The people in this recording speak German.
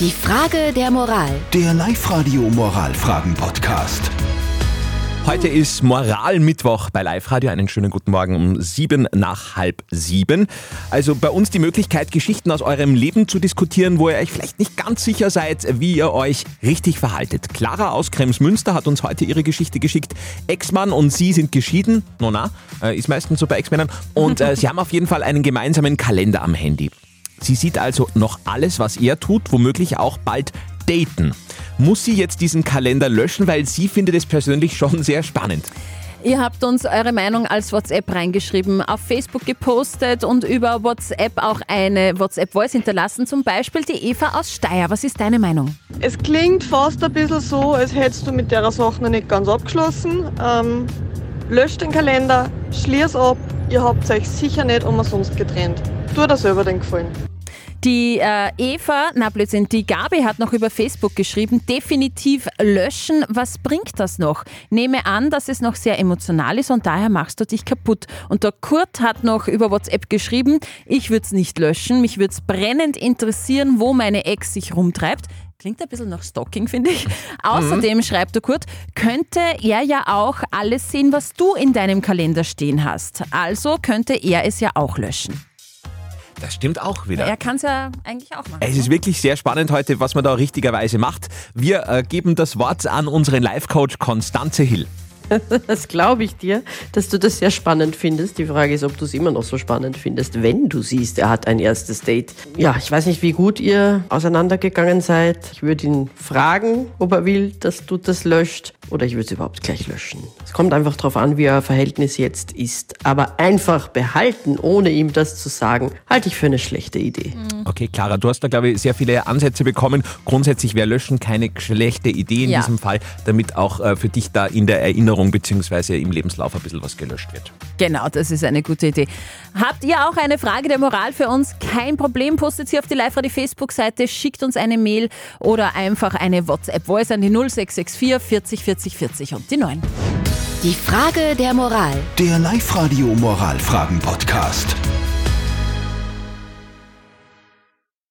Die Frage der Moral. Der Live-Radio Moralfragen-Podcast. Heute ist Moralmittwoch bei Live Radio. Einen schönen guten Morgen um sieben nach halb sieben. Also bei uns die Möglichkeit, Geschichten aus eurem Leben zu diskutieren, wo ihr euch vielleicht nicht ganz sicher seid, wie ihr euch richtig verhaltet. Clara aus Kremsmünster hat uns heute ihre Geschichte geschickt. Ex-Mann und sie sind geschieden. No, na, äh, ist meistens so bei Ex-Männern. Und äh, sie haben auf jeden Fall einen gemeinsamen Kalender am Handy. Sie sieht also noch alles, was er tut, womöglich auch bald daten. Muss sie jetzt diesen Kalender löschen, weil sie findet es persönlich schon sehr spannend. Ihr habt uns eure Meinung als WhatsApp reingeschrieben, auf Facebook gepostet und über WhatsApp auch eine WhatsApp-Voice hinterlassen, zum Beispiel die Eva aus Steyr. Was ist deine Meinung? Es klingt fast ein bisschen so, als hättest du mit der Sache noch nicht ganz abgeschlossen. Ähm, löscht den Kalender, schließ ab, ihr habt euch sicher nicht umsonst getrennt. Tu dir selber den Gefallen. Die äh, Eva, na Blödsinn, die Gabi hat noch über Facebook geschrieben, definitiv löschen. Was bringt das noch? Nehme an, dass es noch sehr emotional ist und daher machst du dich kaputt. Und der Kurt hat noch über WhatsApp geschrieben, ich würde es nicht löschen, mich würde es brennend interessieren, wo meine Ex sich rumtreibt. Klingt ein bisschen nach Stalking, finde ich. Außerdem, schreibt der Kurt, könnte er ja auch alles sehen, was du in deinem Kalender stehen hast. Also könnte er es ja auch löschen. Das stimmt auch wieder. Er kann es ja eigentlich auch machen. Es ist wirklich sehr spannend heute, was man da richtigerweise macht. Wir äh, geben das Wort an unseren Life-Coach Konstanze Hill. Das glaube ich dir, dass du das sehr spannend findest. Die Frage ist, ob du es immer noch so spannend findest, wenn du siehst, er hat ein erstes Date. Ja, ich weiß nicht, wie gut ihr auseinandergegangen seid. Ich würde ihn fragen, ob er will, dass du das löscht. Oder ich würde es überhaupt gleich löschen. Es kommt einfach darauf an, wie euer Verhältnis jetzt ist. Aber einfach behalten, ohne ihm das zu sagen, halte ich für eine schlechte Idee. Okay, Clara, du hast da, glaube ich, sehr viele Ansätze bekommen. Grundsätzlich wäre Löschen keine schlechte Idee in Ja. diesem Fall, damit auch äh, für dich da in der Erinnerung bzw. im Lebenslauf ein bisschen was gelöscht wird. Genau, das ist eine gute Idee. Habt ihr auch eine Frage der Moral für uns? Kein Problem, postet sie auf die Live-Radio Facebook-Seite, schickt uns eine Mail oder einfach eine WhatsApp-Voice an die 0664 40 40 40 und die 9. Die Frage der Moral. Der Live-Radio Moralfragen-Podcast.